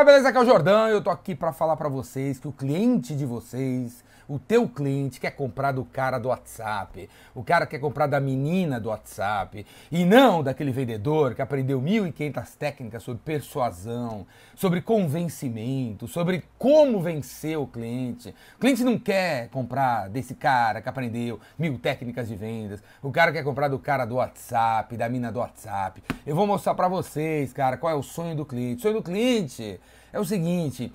galera, beleza? Aqui é o Jordão eu tô aqui para falar para vocês que o cliente de vocês o teu cliente quer comprar do cara do WhatsApp, o cara quer comprar da menina do WhatsApp, e não daquele vendedor que aprendeu 1.500 técnicas sobre persuasão, sobre convencimento, sobre como vencer o cliente. O cliente não quer comprar desse cara que aprendeu mil técnicas de vendas, o cara quer comprar do cara do WhatsApp, da mina do WhatsApp. Eu vou mostrar para vocês, cara, qual é o sonho do cliente. O sonho do cliente é o seguinte,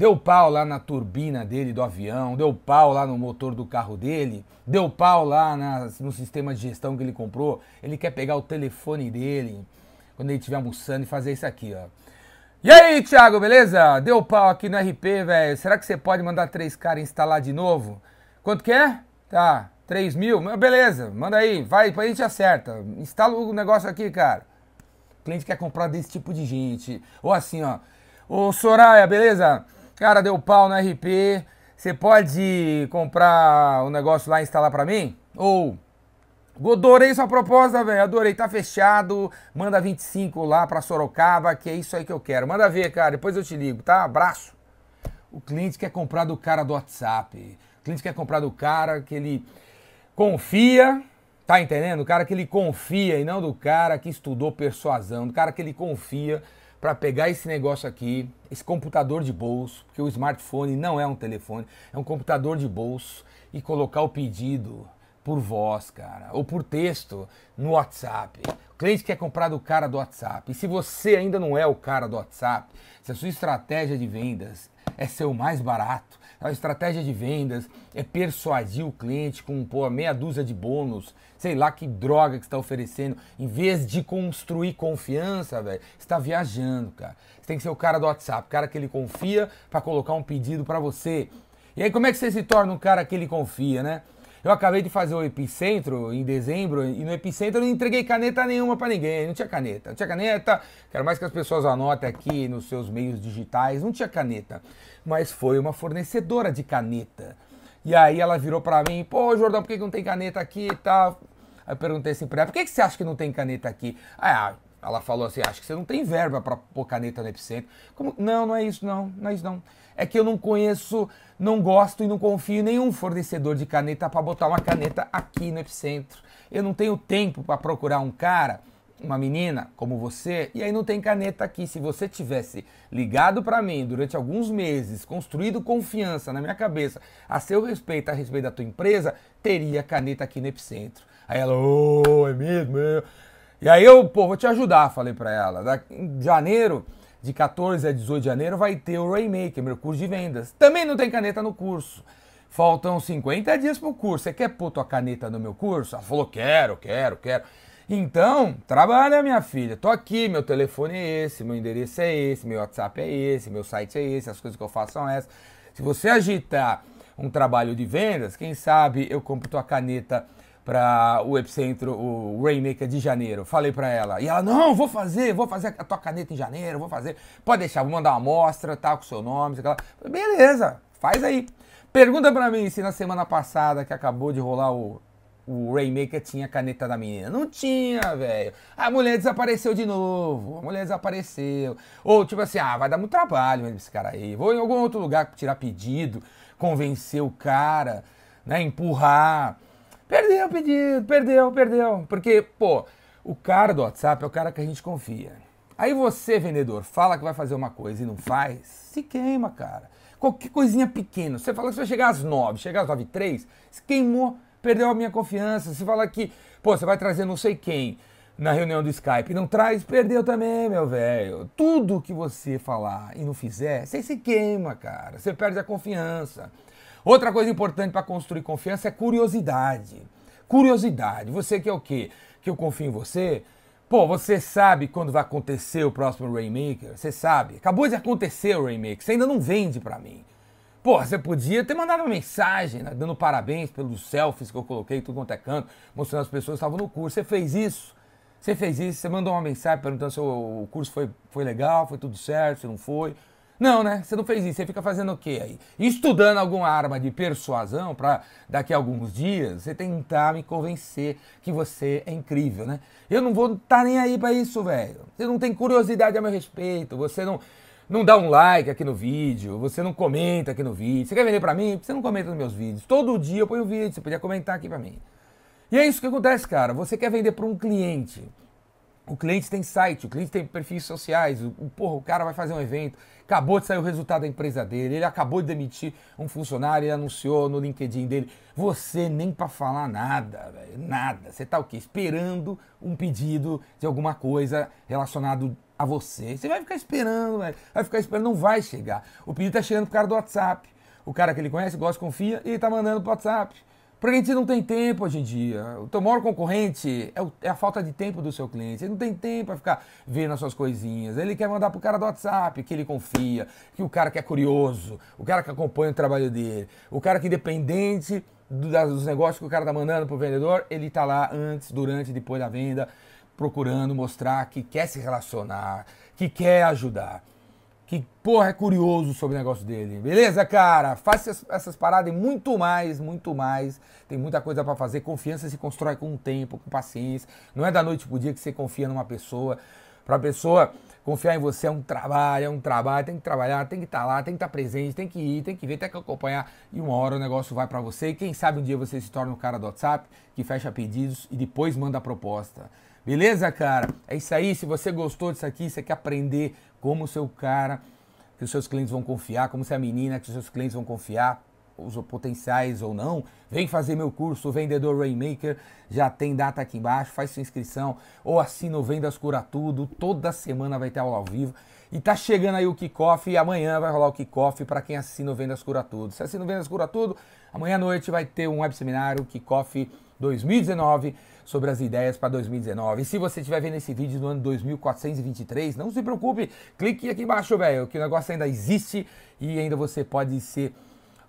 Deu pau lá na turbina dele do avião, deu pau lá no motor do carro dele, deu pau lá no sistema de gestão que ele comprou. Ele quer pegar o telefone dele quando ele estiver almoçando e fazer isso aqui, ó. E aí, Thiago, beleza? Deu pau aqui no RP, velho. Será que você pode mandar três caras instalar de novo? Quanto que é? Tá, 3 mil? Beleza, manda aí, vai, a gente acerta. Instala o negócio aqui, cara. O cliente quer comprar desse tipo de gente. Ou assim, ó. Ô Soraya, beleza? Cara, deu pau no RP. Você pode comprar o um negócio lá e instalar para mim? Ou adorei sua proposta, velho. Adorei, tá fechado. Manda 25 lá para Sorocaba, que é isso aí que eu quero. Manda ver, cara. Depois eu te ligo, tá? Abraço. O cliente quer comprar do cara do WhatsApp. O cliente quer comprar do cara que ele confia, tá entendendo? O cara que ele confia e não do cara que estudou persuasão, do cara que ele confia para pegar esse negócio aqui, esse computador de bolso, porque o smartphone não é um telefone, é um computador de bolso, e colocar o pedido por voz, cara, ou por texto no WhatsApp. O cliente quer comprar do cara do WhatsApp. E se você ainda não é o cara do WhatsApp, se a sua estratégia de vendas é ser o mais barato, a estratégia de vendas é persuadir o cliente com pô, meia dúzia de bônus, sei lá que droga que está oferecendo, em vez de construir confiança, velho, está viajando, cara. Você tem que ser o cara do WhatsApp, o cara que ele confia para colocar um pedido para você. E aí como é que você se torna um cara que ele confia, né? Eu acabei de fazer o Epicentro em dezembro e no Epicentro eu não entreguei caneta nenhuma para ninguém. Não tinha caneta. Não tinha caneta. Quero mais que as pessoas anotem aqui nos seus meios digitais. Não tinha caneta. Mas foi uma fornecedora de caneta. E aí ela virou para mim: pô, Jordão, por que não tem caneta aqui e tal? Aí eu perguntei assim pra ela: por que, que você acha que não tem caneta aqui? Ah, ela falou assim: acho que você não tem verba para pôr caneta no Epicentro. Como? Não, não é isso, não. Não é isso, não. É que eu não conheço, não gosto e não confio em nenhum fornecedor de caneta para botar uma caneta aqui no Epicentro. Eu não tenho tempo para procurar um cara, uma menina como você, e aí não tem caneta aqui. Se você tivesse ligado para mim durante alguns meses, construído confiança na minha cabeça a seu respeito, a respeito da tua empresa, teria caneta aqui no Epicentro. Aí ela, oh, é mesmo? É. E aí eu, pô, vou te ajudar, falei para ela. Da, em janeiro, de 14 a 18 de janeiro, vai ter o Rainmaker, meu curso de vendas. Também não tem caneta no curso. Faltam 50 dias pro curso. Você quer pôr tua caneta no meu curso? Ela falou, quero, quero, quero. Então, trabalha, minha filha. Tô aqui, meu telefone é esse, meu endereço é esse, meu WhatsApp é esse, meu site é esse, as coisas que eu faço são essas. Se você agitar um trabalho de vendas, quem sabe eu compro tua caneta para o Epicentro, o Rainmaker de janeiro. Falei para ela. E ela, não, vou fazer, vou fazer a tua caneta em janeiro, vou fazer. Pode deixar, vou mandar uma amostra, tá, com o seu nome. Aquela... Beleza, faz aí. Pergunta para mim se na semana passada que acabou de rolar o, o Rainmaker tinha caneta da menina. Não tinha, velho. A mulher desapareceu de novo. A mulher desapareceu. Ou tipo assim, ah, vai dar muito trabalho esse cara aí. Vou em algum outro lugar tirar pedido, convencer o cara, né, empurrar. Perdeu o pedido, perdeu, perdeu. Porque, pô, o cara do WhatsApp é o cara que a gente confia. Aí você, vendedor, fala que vai fazer uma coisa e não faz, se queima, cara. Qualquer coisinha pequena. Você fala que você vai chegar às nove, chegar às nove e três, se queimou, perdeu a minha confiança. Você fala que, pô, você vai trazer não sei quem na reunião do Skype e não traz, perdeu também, meu velho. Tudo que você falar e não fizer, você se queima, cara. Você perde a confiança. Outra coisa importante para construir confiança é curiosidade. Curiosidade. Você que é o quê? Que eu confio em você? Pô, você sabe quando vai acontecer o próximo Rainmaker? Você sabe. Acabou de acontecer o Rainmaker, você ainda não vende para mim. Pô, você podia ter mandado uma mensagem, né, dando parabéns pelos selfies que eu coloquei, tudo quanto é canto, mostrando as pessoas que estavam no curso. Você fez isso? Você fez isso? Você mandou uma mensagem perguntando se o curso foi, foi legal, foi tudo certo, se não foi? Não, né? Você não fez isso. Você fica fazendo o quê aí? Estudando alguma arma de persuasão para daqui a alguns dias você tentar me convencer que você é incrível, né? Eu não vou estar tá nem aí para isso, velho. Você não tem curiosidade a meu respeito. Você não não dá um like aqui no vídeo, você não comenta aqui no vídeo. Você quer vender para mim? Você não comenta nos meus vídeos. Todo dia eu ponho vídeo, você podia comentar aqui para mim. E é isso que acontece, cara. Você quer vender para um cliente. O cliente tem site, o cliente tem perfis sociais, o, porra, o cara vai fazer um evento, acabou de sair o resultado da empresa dele, ele acabou de demitir um funcionário, ele anunciou no LinkedIn dele. Você nem para falar nada, véio, nada. Você tá o quê? Esperando um pedido de alguma coisa relacionado a você. Você vai ficar esperando, véio. vai ficar esperando, não vai chegar. O pedido tá chegando pro cara do WhatsApp. O cara que ele conhece, gosta, confia, e ele tá mandando pro WhatsApp. Porque a gente não tem tempo hoje em dia. O teu maior concorrente é, o, é, a falta de tempo do seu cliente. Ele não tem tempo para ficar vendo as suas coisinhas. Ele quer mandar pro cara do WhatsApp, que ele confia, que o cara que é curioso, o cara que acompanha o trabalho dele, o cara que independente do, dos negócios que o cara tá mandando pro vendedor, ele tá lá antes, durante e depois da venda, procurando mostrar que quer se relacionar, que quer ajudar que, porra, é curioso sobre o negócio dele. Beleza, cara? Faça essas paradas e muito mais, muito mais. Tem muita coisa para fazer. Confiança se constrói com o tempo, com paciência. Não é da noite pro dia que você confia numa pessoa. Pra pessoa confiar em você é um trabalho, é um trabalho, tem que trabalhar, tem que estar tá lá, tem que estar tá presente, tem que ir, tem que ver, tem que acompanhar. E uma hora o negócio vai para você. E quem sabe um dia você se torna o cara do WhatsApp que fecha pedidos e depois manda a proposta. Beleza, cara? É isso aí. Se você gostou disso aqui, você quer aprender como o seu cara, que os seus clientes vão confiar, como se a menina que os seus clientes vão confiar, os potenciais ou não, vem fazer meu curso Vendedor Rainmaker, já tem data aqui embaixo, faz sua inscrição, ou assina o Vendas Cura Tudo, toda semana vai ter aula ao vivo. E tá chegando aí o kickoff e amanhã vai rolar o kickoff para quem assina o Vendas Cura Tudo. Se assina o Vendas Cura Tudo, amanhã à noite vai ter um web seminário, kickoff 2019 sobre as ideias para 2019. E se você estiver vendo esse vídeo no ano 2423, não se preocupe, clique aqui embaixo, velho, que o negócio ainda existe e ainda você pode ser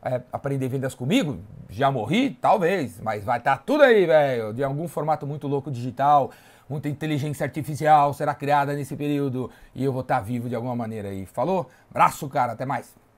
é, aprender vendas comigo. Já morri? Talvez, mas vai estar tá tudo aí, velho, de algum formato muito louco digital. Muita inteligência artificial será criada nesse período e eu vou estar tá vivo de alguma maneira aí. Falou? Abraço, cara. Até mais.